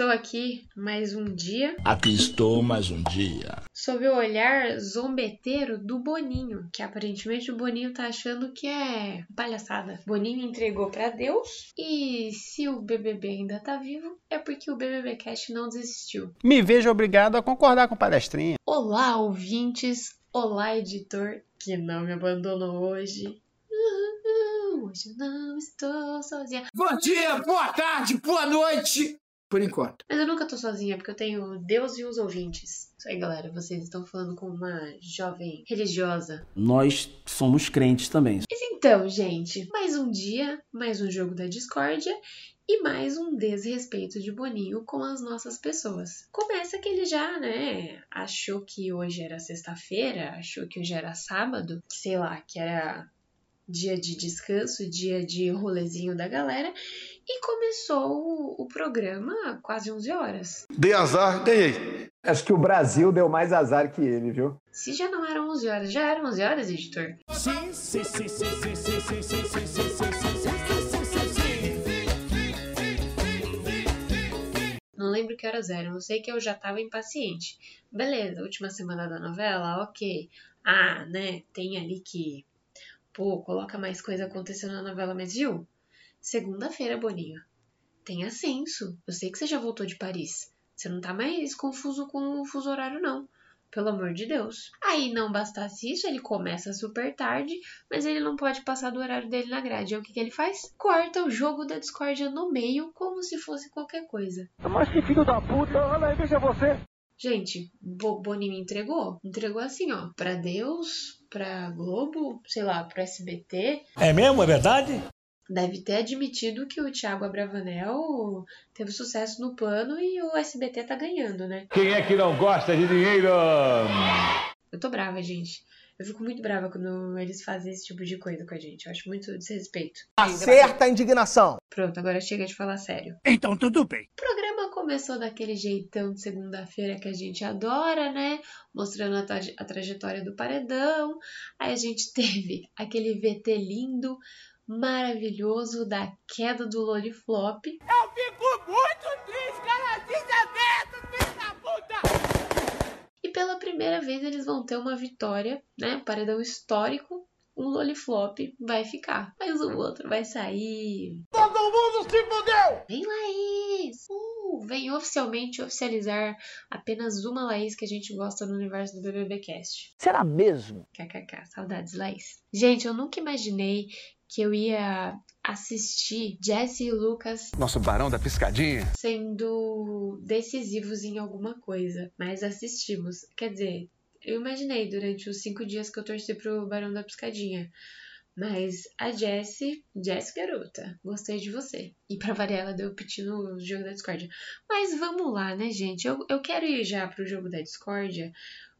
estou aqui mais um dia Aqui estou mais um dia. sob o olhar zombeteiro do Boninho, que aparentemente o Boninho tá achando que é palhaçada. Boninho entregou pra Deus e se o BBB ainda tá vivo, é porque o BBB Cast não desistiu. Me vejo obrigado a concordar com o palestrinha. Olá, ouvintes! Olá, editor que não me abandonou hoje. Hoje eu não estou sozinha. Bom dia, boa tarde, boa noite. Por enquanto. Mas eu nunca tô sozinha, porque eu tenho Deus e os ouvintes. Isso aí, galera. Vocês estão falando com uma jovem religiosa. Nós somos crentes também. Mas então, gente, mais um dia, mais um jogo da discórdia e mais um desrespeito de Boninho com as nossas pessoas. Começa que ele já, né, achou que hoje era sexta-feira, achou que hoje era sábado, sei lá, que era dia de descanso, dia de rolezinho da galera, e começou o, o programa quase 11 horas. Dei azar, ganhei. Acho que o Brasil deu mais azar que ele, viu? Se já não eram 11 horas, já eram 11 horas, editor? Sim, sim, sim, sim, sim, sim, sim, sim, sim, sim, sim, Não lembro que horas eram, eu sei que eu já tava impaciente. Beleza, última semana da novela, ok. Ah, né, tem ali que. Pô, coloca mais coisa acontecendo na novela, mas viu? Segunda-feira, Boninho. Tenha senso. Eu sei que você já voltou de Paris. Você não tá mais confuso com o fuso horário, não. Pelo amor de Deus. Aí não bastasse isso, ele começa super tarde, mas ele não pode passar do horário dele na grade. Aí o que, que ele faz? Corta o jogo da discórdia no meio, como se fosse qualquer coisa. Mas que filho da puta, olha aí, veja você. Gente, Bo Boninho entregou? Entregou assim, ó, pra Deus, pra Globo, sei lá, pro SBT. É mesmo, é verdade? Deve ter admitido que o Thiago Abravanel teve sucesso no plano e o SBT tá ganhando, né? Quem é que não gosta de dinheiro? Eu tô brava, gente. Eu fico muito brava quando eles fazem esse tipo de coisa com a gente. Eu acho muito desrespeito. Acerta a indignação. Pronto, agora chega de falar sério. Então tudo bem. O programa começou daquele jeitão de segunda-feira que a gente adora, né? Mostrando a, traje- a trajetória do paredão. Aí a gente teve aquele VT lindo, maravilhoso da queda do Loliflop. Eu fico muito triste, cara. Desaberto, filho da puta. E pela primeira vez eles vão ter uma vitória, né? Paredão histórico. Um Loliflop vai ficar, mas o outro vai sair. Todo mundo se fudeu. Vem Laís! Uh, vem oficialmente oficializar apenas uma Laís que a gente gosta no universo do BBB Cast. Será mesmo? KKK, saudades Laís. Gente, eu nunca imaginei que eu ia assistir Jesse e Lucas Nosso barão da piscadinha. sendo decisivos em alguma coisa, mas assistimos. Quer dizer, eu imaginei durante os cinco dias que eu torci pro Barão da Piscadinha. Mas a Jessie, Jessie garota, gostei de você. E pra variar, ela deu piti no jogo da discórdia. Mas vamos lá, né, gente? Eu, eu quero ir já pro jogo da discórdia,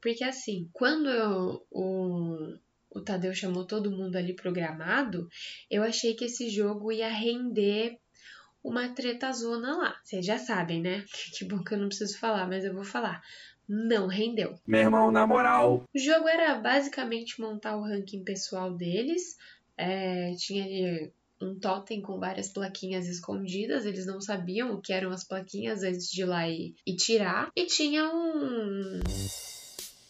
porque assim, quando eu, o, o Tadeu chamou todo mundo ali programado, eu achei que esse jogo ia render uma treta zona lá. Vocês já sabem, né? Que bom que eu não preciso falar, mas eu vou falar. Não rendeu. Meu irmão, na moral. O jogo era basicamente montar o ranking pessoal deles. É, tinha ali um totem com várias plaquinhas escondidas. Eles não sabiam o que eram as plaquinhas antes de ir lá e, e tirar. E tinha um.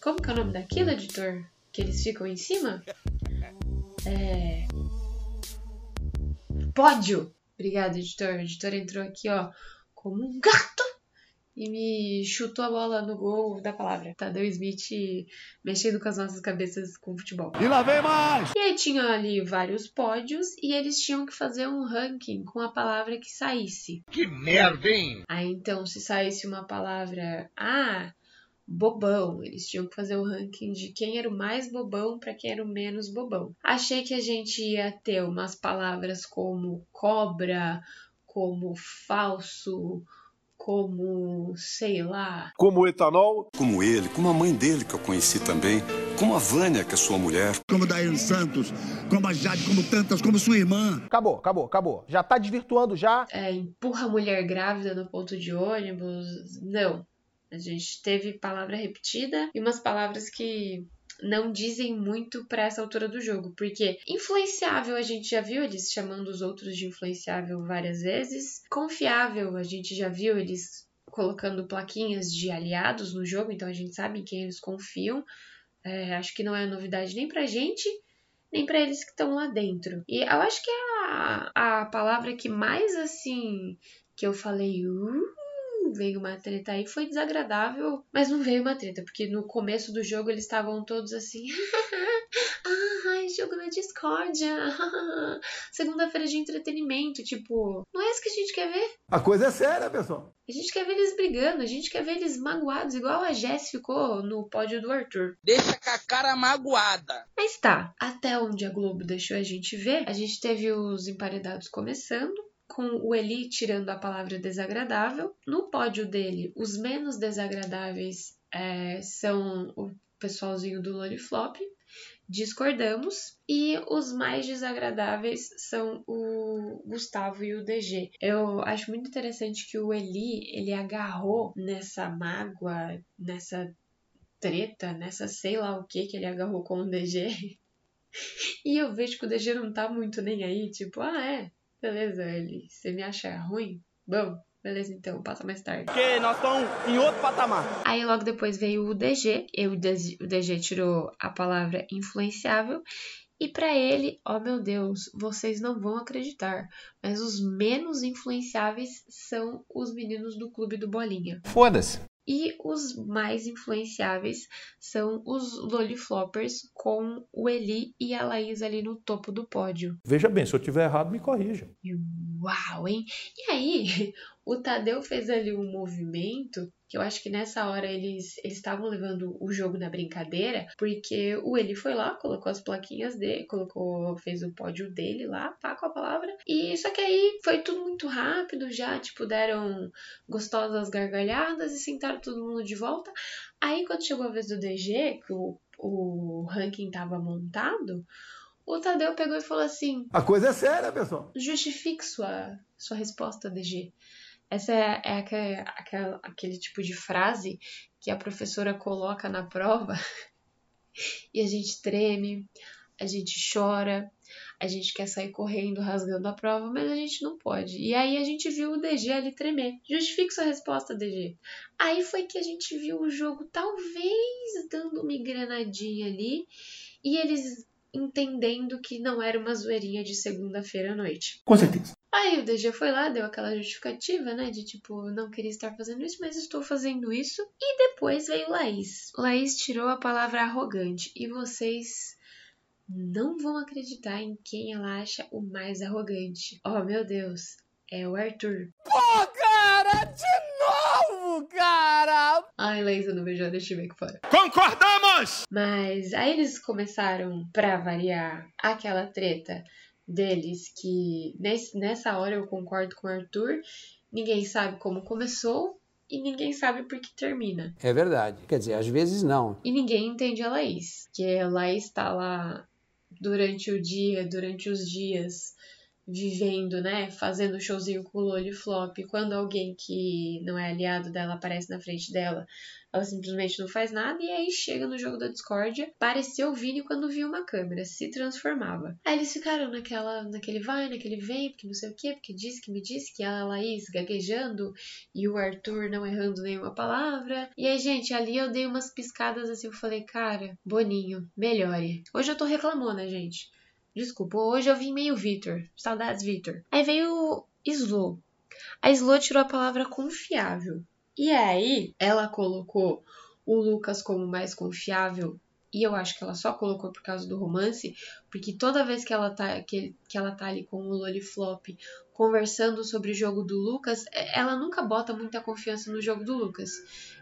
Como que é o nome daquilo, editor? Que eles ficam em cima? É. Pódio! Obrigado, editor. O editor entrou aqui, ó, como um gato e me chutou a bola no gol da palavra. Tadeu Smith mexendo com as nossas cabeças com futebol. E lá vem mais. E aí tinha ali vários pódios e eles tinham que fazer um ranking com a palavra que saísse. Que merda, hein? Aí então, se saísse uma palavra, ah, bobão, eles tinham que fazer o ranking de quem era o mais bobão para quem era o menos bobão. Achei que a gente ia ter umas palavras como cobra, como falso, como, sei lá. Como etanol. Como ele, como a mãe dele que eu conheci também, como a Vânia, que é sua mulher. Como Daiane Santos, como a Jade, como tantas, como sua irmã. Acabou, acabou, acabou. Já tá desvirtuando já. É, empurra a mulher grávida no ponto de ônibus. Não. A gente teve palavra repetida e umas palavras que não dizem muito para essa altura do jogo, porque influenciável a gente já viu eles chamando os outros de influenciável várias vezes, confiável a gente já viu eles colocando plaquinhas de aliados no jogo, então a gente sabe em quem eles confiam. É, acho que não é novidade nem pra gente, nem para eles que estão lá dentro. E eu acho que a, a palavra que mais assim que eu falei, uh, veio uma treta aí, foi desagradável, mas não veio uma treta, porque no começo do jogo eles estavam todos assim. Ai, jogo na discórdia. Segunda-feira de entretenimento. Tipo, não é isso que a gente quer ver. A coisa é séria, pessoal. A gente quer ver eles brigando, a gente quer ver eles magoados, igual a Jess ficou no pódio do Arthur. Deixa com a cara magoada. Mas tá, até onde a Globo deixou a gente ver, a gente teve os emparedados começando com o Eli tirando a palavra desagradável. No pódio dele, os menos desagradáveis é, são o pessoalzinho do Loliflop, discordamos, e os mais desagradáveis são o Gustavo e o DG. Eu acho muito interessante que o Eli, ele agarrou nessa mágoa, nessa treta, nessa sei lá o que que ele agarrou com o DG. E eu vejo que o DG não tá muito nem aí, tipo, ah, é, Beleza, ele. Você me acha ruim? Bom, beleza então, passa mais tarde. Porque nós estamos em outro patamar. Aí logo depois veio o DG, e o DG tirou a palavra influenciável. E para ele, ó oh meu Deus, vocês não vão acreditar, mas os menos influenciáveis são os meninos do clube do Bolinha. Foda-se. E os mais influenciáveis são os Lolifloppers, com o Eli e a Laís ali no topo do pódio. Veja bem, se eu tiver errado, me corrija. Uau, hein? E aí, o Tadeu fez ali um movimento que eu acho que nessa hora eles eles estavam levando o jogo na brincadeira, porque o Eli foi lá, colocou as plaquinhas dele, colocou, fez o pódio dele lá, pá com a palavra. E só que aí foi tudo muito rápido, já tipo deram gostosas gargalhadas e sentaram todo mundo de volta. Aí quando chegou a vez do DG, que o, o ranking tava montado, o Tadeu pegou e falou assim: A coisa é séria, pessoal. Justifique sua, sua resposta, DG. Essa é, é aquele, tipo de frase que a professora coloca na prova e a gente treme, a gente chora, a gente quer sair correndo, rasgando a prova, mas a gente não pode. E aí a gente viu o DG ali tremer. Justifique sua resposta, DG. Aí foi que a gente viu o jogo talvez dando uma engrenadinha ali e eles entendendo que não era uma zoeirinha de segunda-feira à noite. Com certeza. Aí o DG foi lá, deu aquela justificativa, né? De tipo, não queria estar fazendo isso, mas estou fazendo isso. E depois veio Laís. Laís tirou a palavra arrogante. E vocês não vão acreditar em quem ela acha o mais arrogante. Oh, meu Deus. É o Arthur. Pô, cara! De novo, cara! Ai, Laís, eu não vejo a deixa eu ver aqui fora. Concordamos! Mas aí eles começaram, pra variar, aquela treta deles que nesse, nessa hora eu concordo com o Arthur. Ninguém sabe como começou e ninguém sabe por que termina. É verdade. Quer dizer, às vezes não. E ninguém entende a Laís. Que a Laís está lá durante o dia, durante os dias, vivendo, né? Fazendo showzinho com o Loli Flop. Quando alguém que não é aliado dela aparece na frente dela, ela simplesmente não faz nada e aí chega no jogo da discórdia, pareceu o Vini quando viu uma câmera, se transformava. Aí eles ficaram naquela, naquele vai, naquele vem, porque não sei o que, porque disse que me disse que a Laís, gaguejando e o Arthur não errando nenhuma palavra. E aí, gente, ali eu dei umas piscadas assim, eu falei, cara, Boninho, melhore. Hoje eu tô reclamando, né, gente? Desculpa, hoje eu vim meio Vitor. Saudades, Vitor. Aí veio Slow. A Slow tirou a palavra confiável. E aí, ela colocou o Lucas como mais confiável. E eu acho que ela só colocou por causa do romance, porque toda vez que ela tá, que, que ela tá ali com o Loliflop conversando sobre o jogo do Lucas, ela nunca bota muita confiança no jogo do Lucas.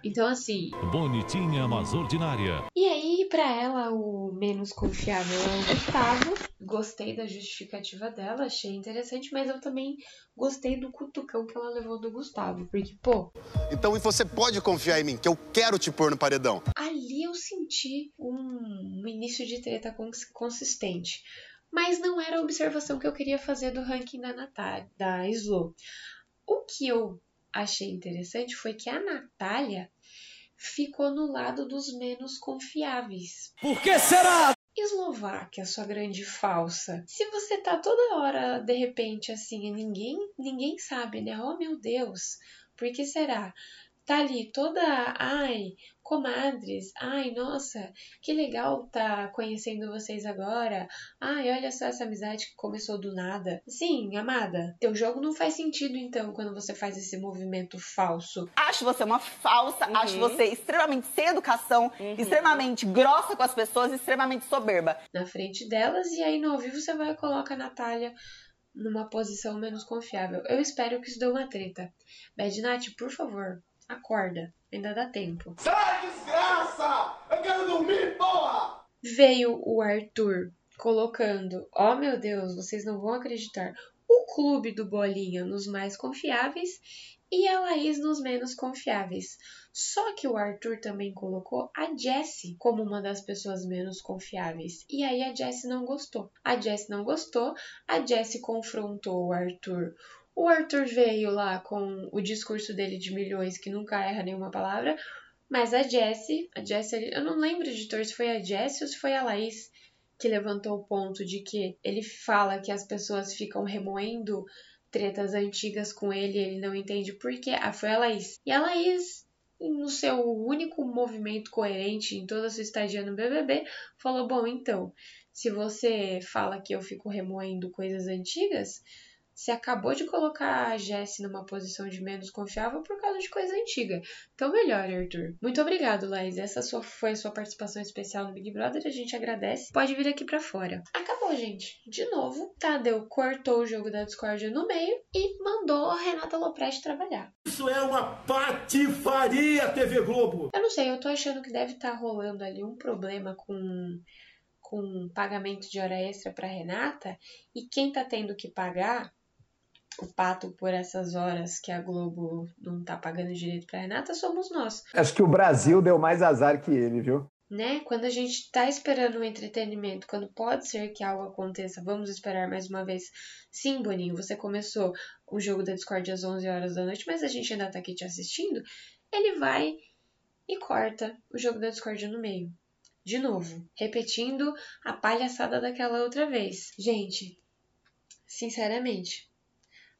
Então, assim. Bonitinha, mas ordinária. E aí, para ela, o menos confiável é o Gustavo, gostei da justificativa dela, achei interessante, mas eu também gostei do cutucão que ela levou do Gustavo, porque, pô. Então e você pode confiar em mim, que eu quero te pôr no paredão. Ali eu senti um, um início de treta consistente. Mas não era a observação que eu queria fazer do ranking da Natália, da Slo. O que eu achei interessante foi que a Natália ficou no lado dos menos confiáveis. Por que será? Eslováquia, sua grande falsa. Se você tá toda hora, de repente, assim, ninguém, ninguém sabe, né? Oh, meu Deus, por que será? Tá ali toda, ai, comadres, ai, nossa, que legal tá conhecendo vocês agora. Ai, olha só essa amizade que começou do nada. Sim, amada, teu jogo não faz sentido então quando você faz esse movimento falso. Acho você uma falsa, uhum. acho você extremamente sem educação, uhum. extremamente grossa com as pessoas, extremamente soberba. Na frente delas, e aí no ao vivo você vai colocar a Natália numa posição menos confiável. Eu espero que isso dê uma treta. Bad Night, por favor, acorda. Ainda dá tempo. Sai, desgraça! Eu quero dormir, porra! Veio o Arthur colocando, ó oh, meu Deus, vocês não vão acreditar, o clube do Bolinha nos mais confiáveis e a Laís nos menos confiáveis. Só que o Arthur também colocou a Jessie como uma das pessoas menos confiáveis. E aí a Jessie não gostou. A Jessie não gostou, a Jessie confrontou o Arthur o Arthur veio lá com o discurso dele de milhões, que nunca erra nenhuma palavra, mas a Jessie, a Jessie, eu não lembro, editor, se foi a Jessie ou se foi a Laís que levantou o ponto de que ele fala que as pessoas ficam remoendo tretas antigas com ele, ele não entende por quê. Ah, foi a Laís. E a Laís, no seu único movimento coerente em toda a sua estadia no BBB, falou: Bom, então, se você fala que eu fico remoendo coisas antigas, você acabou de colocar a Jessie numa posição de menos confiável por causa de coisa antiga. Então, melhor, Arthur. Muito obrigado, Laís. Essa sua, foi a sua participação especial no Big Brother. A gente agradece. Pode vir aqui para fora. Acabou, gente. De novo, Tadeu cortou o jogo da discórdia no meio e mandou a Renata Lopresti trabalhar. Isso é uma patifaria, TV Globo! Eu não sei, eu tô achando que deve estar tá rolando ali um problema com com pagamento de hora extra para Renata e quem tá tendo que pagar o pato por essas horas que a Globo não tá pagando direito pra Renata somos nós. Acho que o Brasil deu mais azar que ele, viu? Né? Quando a gente tá esperando um entretenimento, quando pode ser que algo aconteça, vamos esperar mais uma vez. Sim, Boninho, você começou o jogo da Discord às 11 horas da noite, mas a gente ainda tá aqui te assistindo. Ele vai e corta o jogo da Discord no meio. De novo, repetindo a palhaçada daquela outra vez. Gente, sinceramente,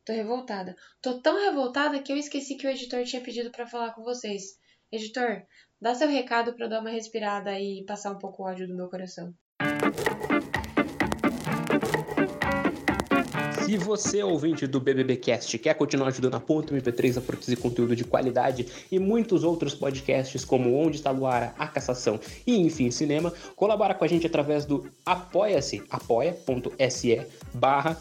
Tô revoltada. Tô tão revoltada que eu esqueci que o editor tinha pedido para falar com vocês. Editor, dá seu recado para eu dar uma respirada e passar um pouco o ódio do meu coração. Se você, ouvinte do BBBcast, quer continuar ajudando a Ponto MP3 a produzir conteúdo de qualidade e muitos outros podcasts como Onde Está Luara, A Cassação e Enfim Cinema, colabora com a gente através do apoia-se, apoia.se barra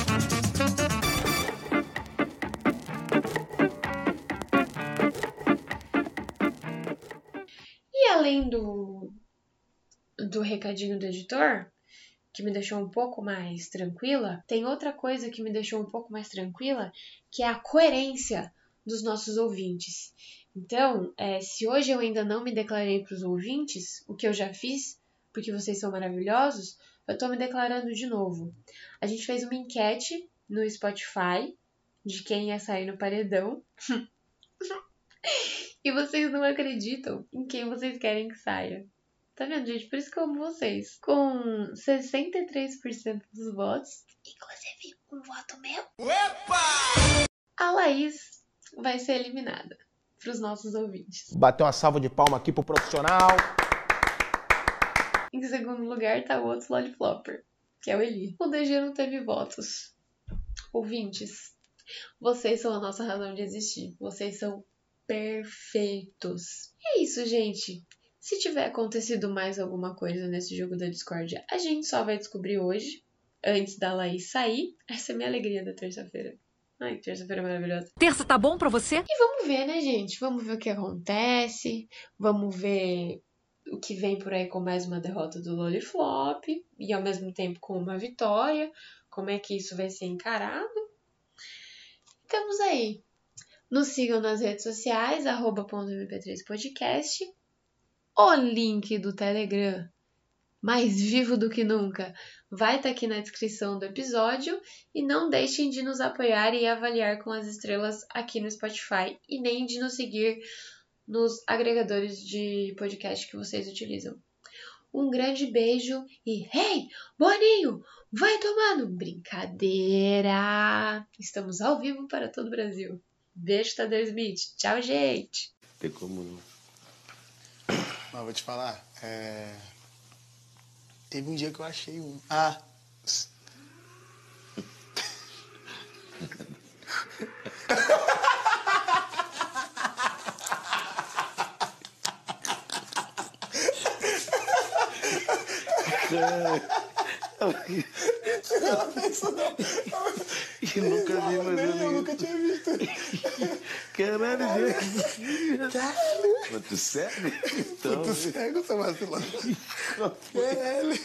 do, do recadinho do editor, que me deixou um pouco mais tranquila, tem outra coisa que me deixou um pouco mais tranquila, que é a coerência dos nossos ouvintes. Então, é, se hoje eu ainda não me declarei para os ouvintes, o que eu já fiz, porque vocês são maravilhosos, eu estou me declarando de novo. A gente fez uma enquete no Spotify de quem ia sair no paredão. E vocês não acreditam em quem vocês querem que saia. Tá vendo, gente? Por isso que eu amo vocês. Com 63% dos votos, inclusive um voto meu, Opa! a Laís vai ser eliminada para os nossos ouvintes. Bateu uma salva de palma aqui pro profissional. Em segundo lugar tá o outro Lollipopper, que é o Eli. O DG não teve votos. Ouvintes, Vocês são a nossa razão de existir. Vocês são perfeitos. E é isso, gente. Se tiver acontecido mais alguma coisa nesse jogo da discórdia, a gente só vai descobrir hoje, antes da Laís sair. Essa é a minha alegria da terça-feira. Ai, terça-feira maravilhosa. Terça tá bom pra você? E vamos ver, né, gente? Vamos ver o que acontece. Vamos ver o que vem por aí com mais uma derrota do Loliflop. E ao mesmo tempo com uma vitória. Como é que isso vai ser encarado. Estamos aí. Nos sigam nas redes sociais, arroba .mp3podcast. O link do Telegram, mais vivo do que nunca, vai estar tá aqui na descrição do episódio. E não deixem de nos apoiar e avaliar com as estrelas aqui no Spotify. E nem de nos seguir nos agregadores de podcast que vocês utilizam. Um grande beijo e hey, Boninho, vai tomando! Brincadeira! Estamos ao vivo para todo o Brasil. Beijo, Tadeu Smith. Tchau, gente. Tem como não. Mas vou te falar, é... teve um dia que eu achei um. Ah! Ela pensou, não. Eu nunca vi, mas eu, eu nunca tinha visto. Caralho, Caralho. Quanto sério? Então... Quanto cego, seu vacilão. Caralho.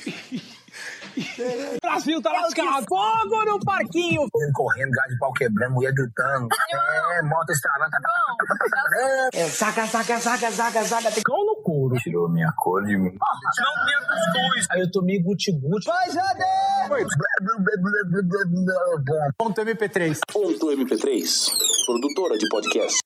Brasil tá lascado. Fogo no parquinho. Correndo, gás de pau quebrando, mulher gritando. É, moto estralando. É, saca, saca, saca, saca, saca. Tem cão no couro. Tirou minha cor de mim. Não minha cuscuz. Aí eu tomei guti-guti. Vai, Jade! Ponto MP3. Ponto MP3. Produtora de podcast.